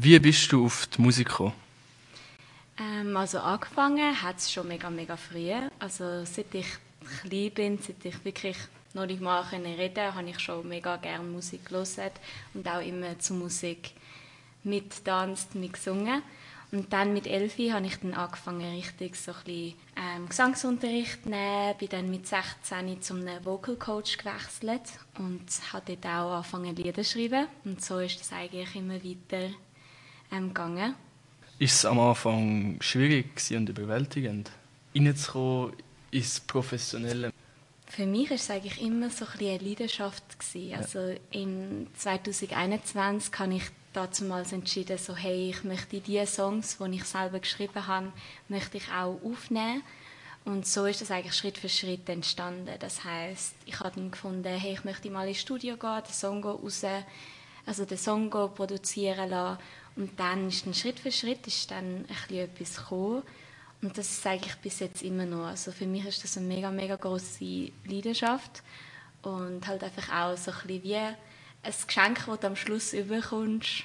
Wie bist du auf die Musik gekommen? Ähm, also angefangen hat es schon mega, mega früh. Also seit ich klein bin, seit ich wirklich noch nicht mal reden konnte, habe ich schon mega gerne Musik gehört und auch immer zu Musik mittanzt, mitgesungen. Und dann mit Elfi habe ich dann angefangen, richtig so ein bisschen, ähm, Gesangsunterricht zu nehmen. Bin dann mit 16 zum Vocal Coach gewechselt und habe dort auch angefangen, Lieder zu schreiben. Und so ist das eigentlich immer weiter ähm, gegangen. Ist es am Anfang schwierig und überwältigend, reinzukommen ins Professionelle? Für mich war es eigentlich immer so ein eine Leidenschaft. Gewesen. Also im 2021 habe ich damals entschieden, so, hey, ich möchte die Songs, die ich selber geschrieben habe, möchte ich auch aufnehmen. Und so ist das eigentlich Schritt für Schritt entstanden. Das heißt, ich habe dann gefunden, hey, ich möchte mal ins Studio gehen, den Song raus, also den Song produzieren lassen. Und dann ist dann Schritt für Schritt ist dann ein bisschen etwas gekommen. Und das ist eigentlich bis jetzt immer noch. Also für mich ist das eine mega, mega große Leidenschaft. Und halt einfach auch so ein bisschen wie ein Geschenk, das du am Schluss überkommst,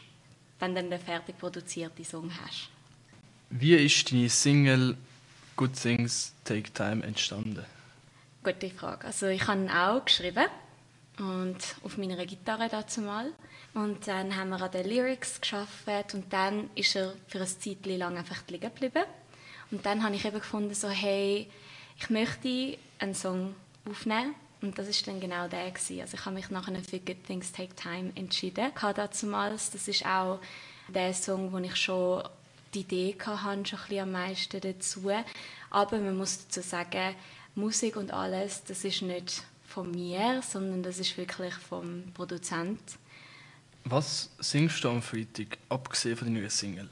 wenn du dann den fertig produzierten Song hast. Wie ist deine Single Good Things Take Time entstanden? Gute Frage. Also ich habe ihn auch geschrieben und auf meiner Gitarre dazu mal. Und dann haben wir an den Lyrics geschafft und dann ist er für ein Zeit lang einfach liegen geblieben. Und dann habe ich eben gefunden, so, hey, ich möchte einen Song aufnehmen. Und das ist dann genau der gewesen. Also ich habe mich nachher für Good Things Take Time entschieden. Damals, das ist auch der Song, wo ich schon die Idee hatte, schon ein bisschen am meisten dazu. Aber man muss dazu sagen, Musik und alles, das ist nicht von mir, sondern das ist wirklich vom Produzent. Was singst du am Freitag, abgesehen von deiner Single?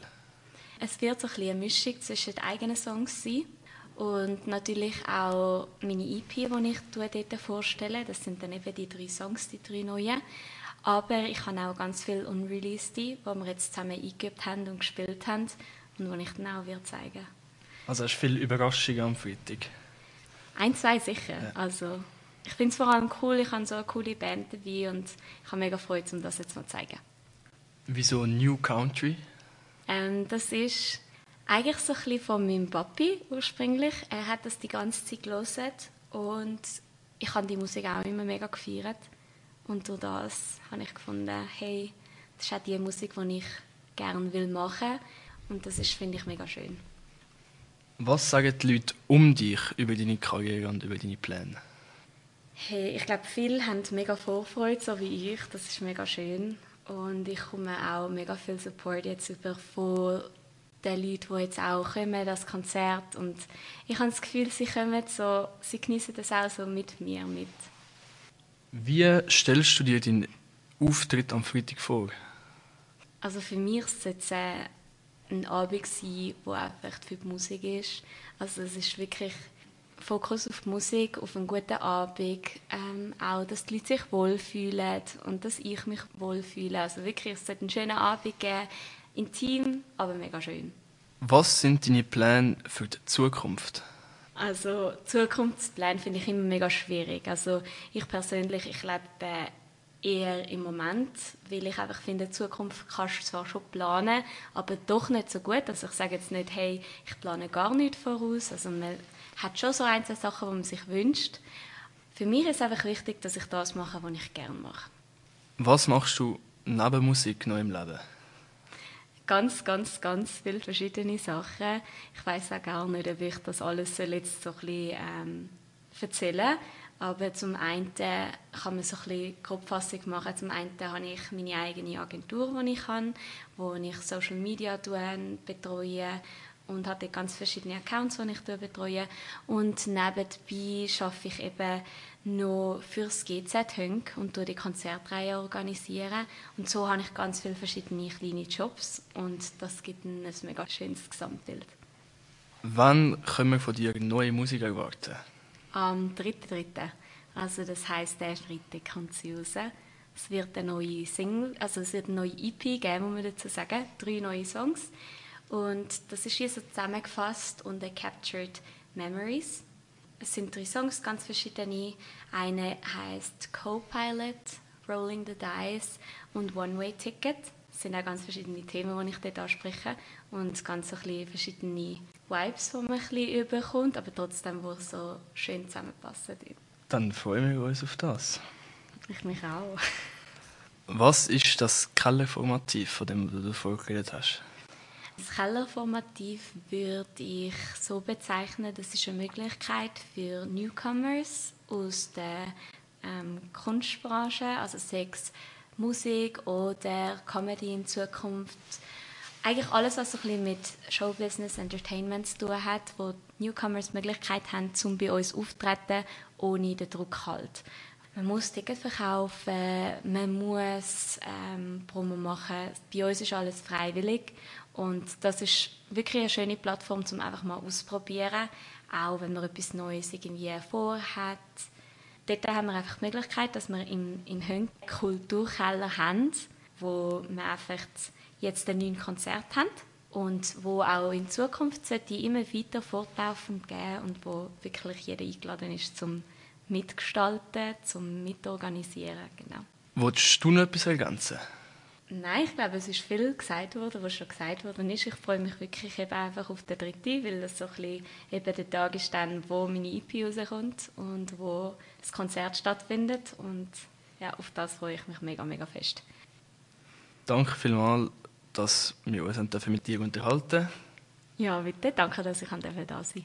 Es wird so ein eine Mischung zwischen eigenen Songs sein und natürlich auch meine EP, die ich dort vorstelle. Das sind dann eben die drei Songs, die drei neuen. Aber ich habe auch ganz viele Unreleased, die wir jetzt zusammen eingeübt haben und gespielt haben und die ich dann auch wird zeigen Also hast du viele Überraschungen am Freitag? Ein, zwei sicher. Ja. Also, ich finde es vor allem cool, ich habe so eine coole Band dabei und ich habe mega Freude, um das jetzt mal zu zeigen. Wieso New Country? Ähm, das ist eigentlich so ein bisschen von meinem Papi ursprünglich. Er hat das die ganze Zeit gelesen und ich habe die Musik auch immer mega gefeiert. Und durch das habe ich gefunden, hey, das ist auch die Musik, die ich gerne will machen und das ist, finde ich, mega schön. Was sagen die Leute um dich über deine Karriere und über deine Pläne? Hey, ich glaube, viele haben mega Vorfreude, so wie ich. Das ist mega schön. Und ich komme auch mega viel Support jetzt über von den Leuten, die jetzt auch kommen, das Konzert. Und ich habe das Gefühl, sie kommen so, sie genießen das auch so mit mir mit. Wie stellst du dir deinen Auftritt am Freitag vor? Also für mich sollte es ein Abend sein, der einfach für die Musik ist. Also es ist wirklich Fokus auf Musik, auf einen guten Abend, ähm, auch, dass die Leute sich wohlfühlen und dass ich mich wohlfühle. Also wirklich, es sollte einen schönen Abend geben, intim, aber mega schön. Was sind deine Pläne für die Zukunft? Also Zukunftspläne finde ich immer mega schwierig. Also ich persönlich, ich lebe eher im Moment, weil ich einfach finde, die Zukunft kannst du zwar schon planen, aber doch nicht so gut. Also ich sage jetzt nicht, hey, ich plane gar nichts voraus. Also man hat schon so ein, zwei Sachen, die man sich wünscht. Für mich ist es einfach wichtig, dass ich das mache, was ich gerne mache. Was machst du neben Musik noch im Leben? Ganz, ganz, ganz viele verschiedene Sachen. Ich weiß auch gar nicht, ob ich das alles jetzt so ein bisschen ähm, erzählen aber zum einen kann man so ein bisschen Kopffassung machen. Zum einen habe ich meine eigene Agentur, die ich habe, wo ich Social Media betreue und habe ganz verschiedene Accounts, die ich betreue. Und nebenbei arbeite ich eben noch fürs GZ Hönk und die Konzertreihe organisieren. Und so habe ich ganz viele verschiedene kleine Jobs und das gibt ein, ein mega schönes Gesamtbild. Wann können wir von dir neue Musik erwarten? Am 3.3. Also das heisst, der Freitag kommt sie raus. Es wird eine neue Single, also es wird eine neue EP geben, muss man dazu sagen. Drei neue Songs. Und das ist hier so zusammengefasst unter Captured Memories. Es sind drei Songs, ganz verschiedene. Eine heißt Co-Pilot, Rolling the Dice und One Way Ticket. Das es sind auch ganz verschiedene Themen, die ich dort anspreche und ganz so ein verschiedene Vibes, die man ein bisschen überkommt, aber trotzdem, die so schön zusammenpassen. Dann freuen wir uns auf das. Ich mich auch. Was ist das Kellerformativ, von dem du davor geredet hast? Das Kellerformativ würde ich so bezeichnen, das ist eine Möglichkeit für Newcomers aus der ähm, Kunstbranche, also sechs Musik oder Comedy in Zukunft. Eigentlich alles, was so ein bisschen mit Showbusiness, Entertainment zu tun hat, wo Newcomers die Möglichkeit haben, um bei uns auftreten, ohne den Druck halt. Man muss Tickets verkaufen, man muss ähm, Promo machen. Bei uns ist alles freiwillig und das ist wirklich eine schöne Plattform, um einfach mal auszuprobieren, auch wenn man etwas Neues irgendwie vorhat. Dort haben wir einfach die Möglichkeit, dass wir im, in Hönk Kulturkeller haben, wo wir einfach jetzt ein neues Konzert haben und wo auch in Zukunft sollte immer weiter fortlaufend geben und wo wirklich jeder eingeladen ist zum mitgestalten, zum mitorganisieren, genau. Wolltest du noch etwas ergänzen? Nein, ich glaube, es ist viel gesagt worden, was schon gesagt worden ist. Ich freue mich wirklich eben einfach auf den dritten, weil das so ein bisschen eben der Tag ist dann, wo meine EP rauskommt und wo das Konzert stattfindet und ja, auf das freue ich mich mega, mega fest. Danke vielmals, dass wir uns mit dir unterhalten Ja, bitte. Danke, dass ich da sein durfte.